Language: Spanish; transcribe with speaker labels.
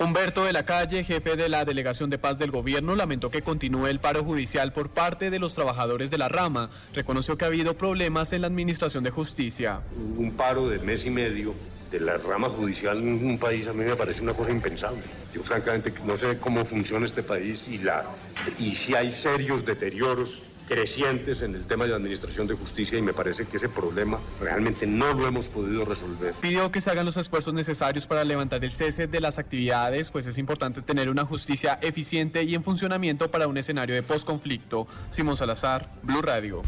Speaker 1: Humberto de la Calle, jefe de la Delegación de Paz del Gobierno, lamentó que continúe el paro judicial por parte de los trabajadores de la rama. Reconoció que ha habido problemas en la Administración de Justicia.
Speaker 2: Un paro de mes y medio de la rama judicial en un país a mí me parece una cosa impensable. Yo francamente no sé cómo funciona este país y, la, y si hay serios deterioros crecientes en el tema de administración de justicia y me parece que ese problema realmente no lo hemos podido resolver.
Speaker 1: Pidió que se hagan los esfuerzos necesarios para levantar el cese de las actividades, pues es importante tener una justicia eficiente y en funcionamiento para un escenario de posconflicto. Simón Salazar, Blue Radio.